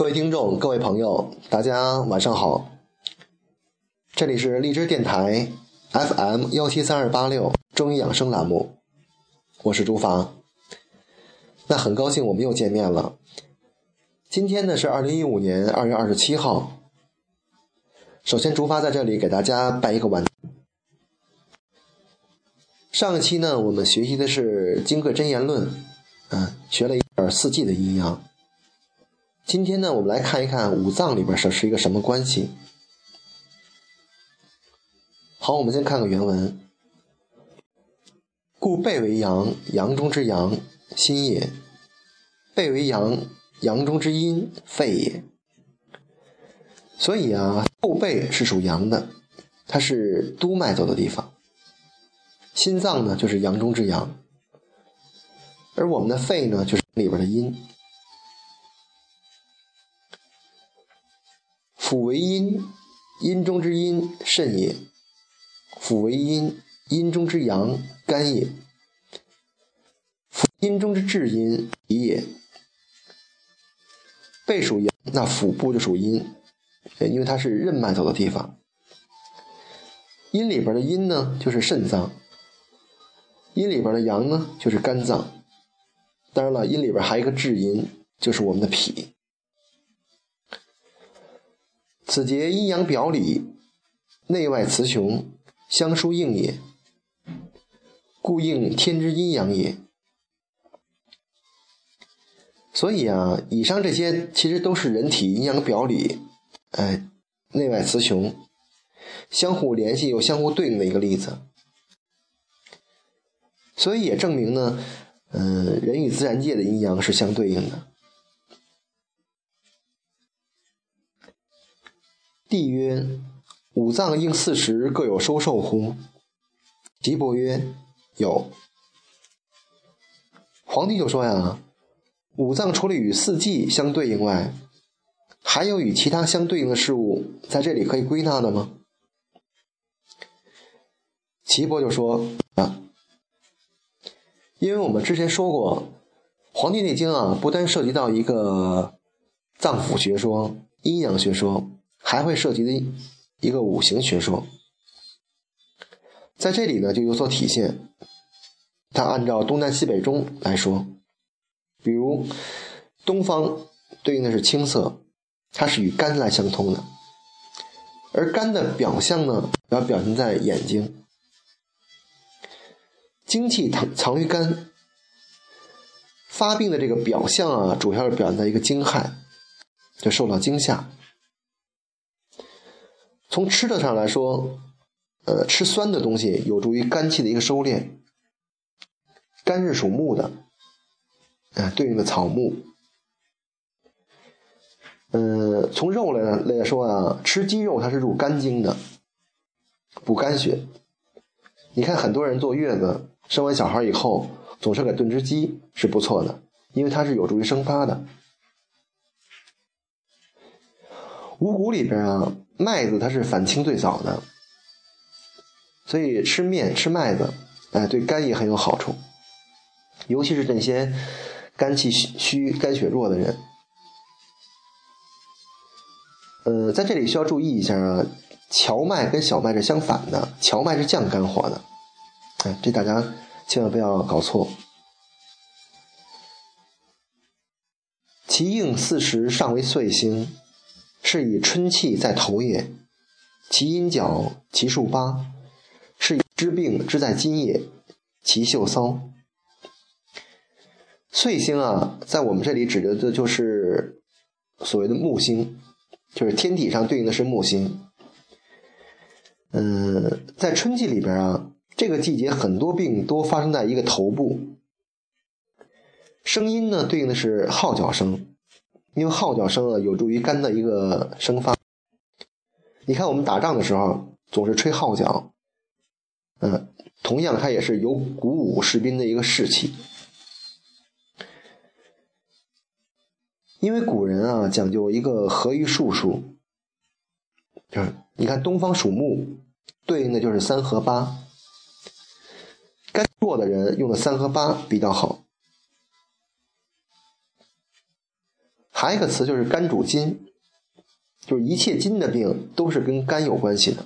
各位听众、各位朋友，大家晚上好。这里是荔枝电台 FM 幺七三二八六中医养生栏目，我是朱芳。那很高兴我们又见面了。今天呢是二零一五年二月二十七号。首先，竹发在这里给大家拜一个晚。上一期呢，我们学习的是《金匮真言论》，嗯，学了一点四季的阴阳。今天呢，我们来看一看五脏里边是是一个什么关系。好，我们先看个原文：故背为阳，阳中之阳，心也；背为阳，阳中之阴，肺也。所以啊，后背是属阳的，它是督脉走的地方。心脏呢，就是阳中之阳，而我们的肺呢，就是里边的阴。腑为阴，阴中之阴，肾也；腑为阴，阴中之阳，肝也；腑阴中之至阴，脾也。背属阳，那腹部就属阴。因为它是任脉走的地方，阴里边的阴呢就是肾脏，阴里边的阳呢就是肝脏，当然了，阴里边还有一个至阴，就是我们的脾。此节阴阳表里，内外雌雄相疏应也，故应天之阴阳也。所以啊，以上这些其实都是人体阴阳表里。哎，内外雌雄相互联系又相互对应的一个例子，所以也证明呢，嗯，人与自然界的阴阳是相对应的。帝曰：五脏应四时各有收受乎？岐伯曰：有。皇帝就说呀，五脏除了与四季相对应外，还有与其他相对应的事物在这里可以归纳的吗？岐伯就说啊，因为我们之前说过，《黄帝内经》啊，不单涉及到一个脏腑学说、阴阳学说，还会涉及的一个五行学说，在这里呢就有所体现。它按照东南西北中来说，比如东方对应的是青色。它是与肝来相通的，而肝的表象呢，要表现在眼睛，精气藏藏于肝，发病的这个表象啊，主要是表现在一个惊骇，就受到惊吓。从吃的上来说，呃，吃酸的东西有助于肝气的一个收敛。肝是属木的，啊，对应的草木。嗯，从肉来来说啊，吃鸡肉它是入肝经的，补肝血。你看很多人坐月子，生完小孩以后，总是给炖只鸡是不错的，因为它是有助于生发的。五谷里边啊，麦子它是反清最早的，所以吃面吃麦子，哎，对肝也很有好处，尤其是这些肝气虚、肝血弱的人。呃，在这里需要注意一下啊，荞麦跟小麦是相反的，荞麦是降肝火的，哎，这大家千万不要搞错。其应四时尚为岁星，是以春气在头也；其阴角其数八，是以知病之在今也；其秀骚。岁星啊，在我们这里指的的就是所谓的木星。就是天体上对应的是木星，嗯，在春季里边啊，这个季节很多病都发生在一个头部。声音呢，对应的是号角声，因为号角声啊有助于肝的一个生发。你看我们打仗的时候总是吹号角，嗯，同样它也是有鼓舞士兵的一个士气。因为古人啊讲究一个合于数数，就是你看东方属木，对应的就是三和八。肝弱的人用的三和八比较好。还有一个词就是肝主筋，就是一切筋的病都是跟肝有关系的，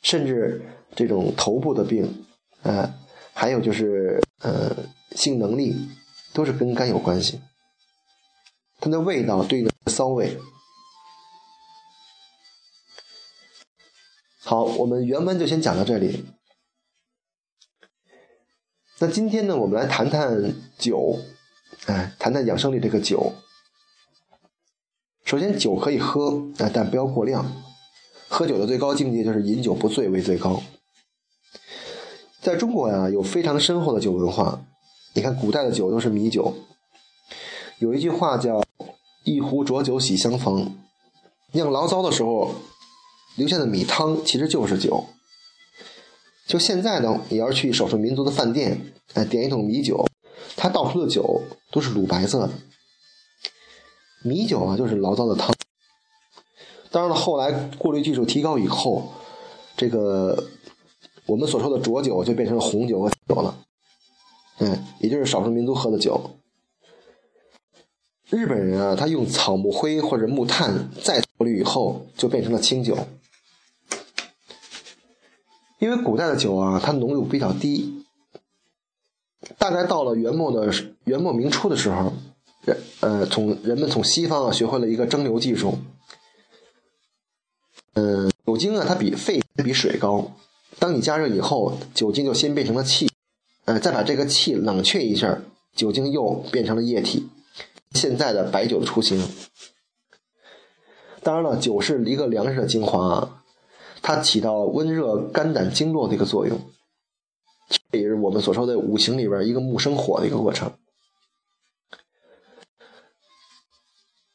甚至这种头部的病，呃，还有就是呃性能力，都是跟肝有关系。它的味道对应的骚味。好，我们原文就先讲到这里。那今天呢，我们来谈谈酒，哎，谈谈养生里这个酒。首先，酒可以喝，哎，但不要过量。喝酒的最高境界就是饮酒不醉为最高。在中国呀，有非常深厚的酒文化。你看，古代的酒都是米酒。有一句话叫“一壶浊酒喜相逢”，酿醪糟的时候留下的米汤其实就是酒。就现在呢，你要是去少数民族的饭店，哎，点一桶米酒，它倒出的酒都是乳白色的。米酒啊，就是醪糟的汤。当然了，后来过滤技术提高以后，这个我们所说的浊酒就变成了红酒和酒了。嗯，也就是少数民族喝的酒。日本人啊，他用草木灰或者木炭再过滤以后，就变成了清酒。因为古代的酒啊，它浓度比较低，大概到了元末的元末明初的时候，人呃从人们从西方啊学会了一个蒸馏技术。嗯，酒精啊它比沸比水高，当你加热以后，酒精就先变成了气，呃再把这个气冷却一下，酒精又变成了液体，现在的白酒的雏形。当然了，酒是一个粮食的精华啊。它起到温热肝胆经络的一个作用，这也是我们所说的五行里边一个木生火的一个过程。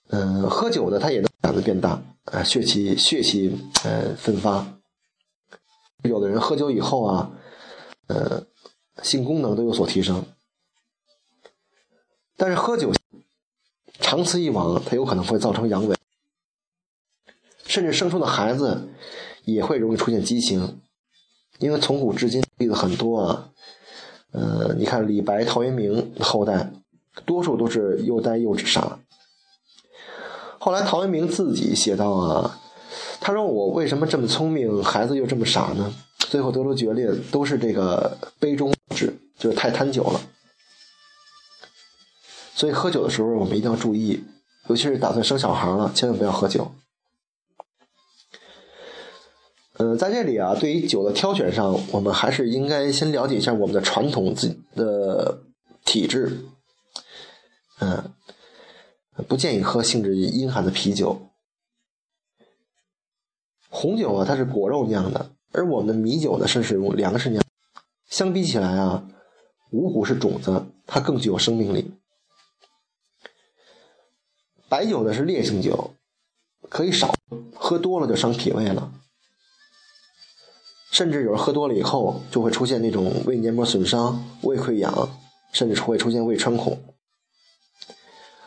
嗯，喝酒呢，它也能胆子变大，啊，血气血气呃奋发。有的人喝酒以后啊，呃，性功能都有所提升。但是喝酒长此以往，它有可能会造成阳痿，甚至生出的孩子。也会容易出现畸形，因为从古至今例子很多啊。呃，你看李白、陶渊明的后代，多数都是又呆又傻。后来陶渊明自己写道啊，他说：“我为什么这么聪明，孩子又这么傻呢？”最后得出决裂，都是这个杯中之，就是太贪酒了。所以喝酒的时候，我们一定要注意，尤其是打算生小孩了，千万不要喝酒。嗯，在这里啊，对于酒的挑选上，我们还是应该先了解一下我们的传统自己的体质。嗯，不建议喝性质阴寒的啤酒。红酒啊，它是果肉酿的，而我们的米酒呢，是使用粮食酿。相比起来啊，五谷是种子，它更具有生命力。白酒呢是烈性酒，可以少喝多了就伤脾胃了。甚至有人喝多了以后，就会出现那种胃黏膜损伤、胃溃疡，甚至会出现胃穿孔。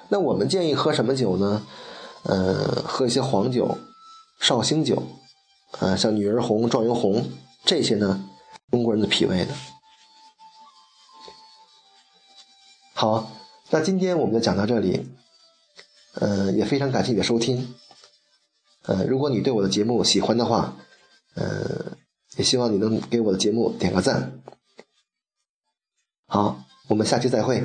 那我们建议喝什么酒呢？呃，喝一些黄酒、绍兴酒，啊，像女儿红、状元红这些呢，中国人的脾胃的。好，那今天我们就讲到这里，呃，也非常感谢你的收听。呃，如果你对我的节目喜欢的话，呃。也希望你能给我的节目点个赞。好，我们下期再会。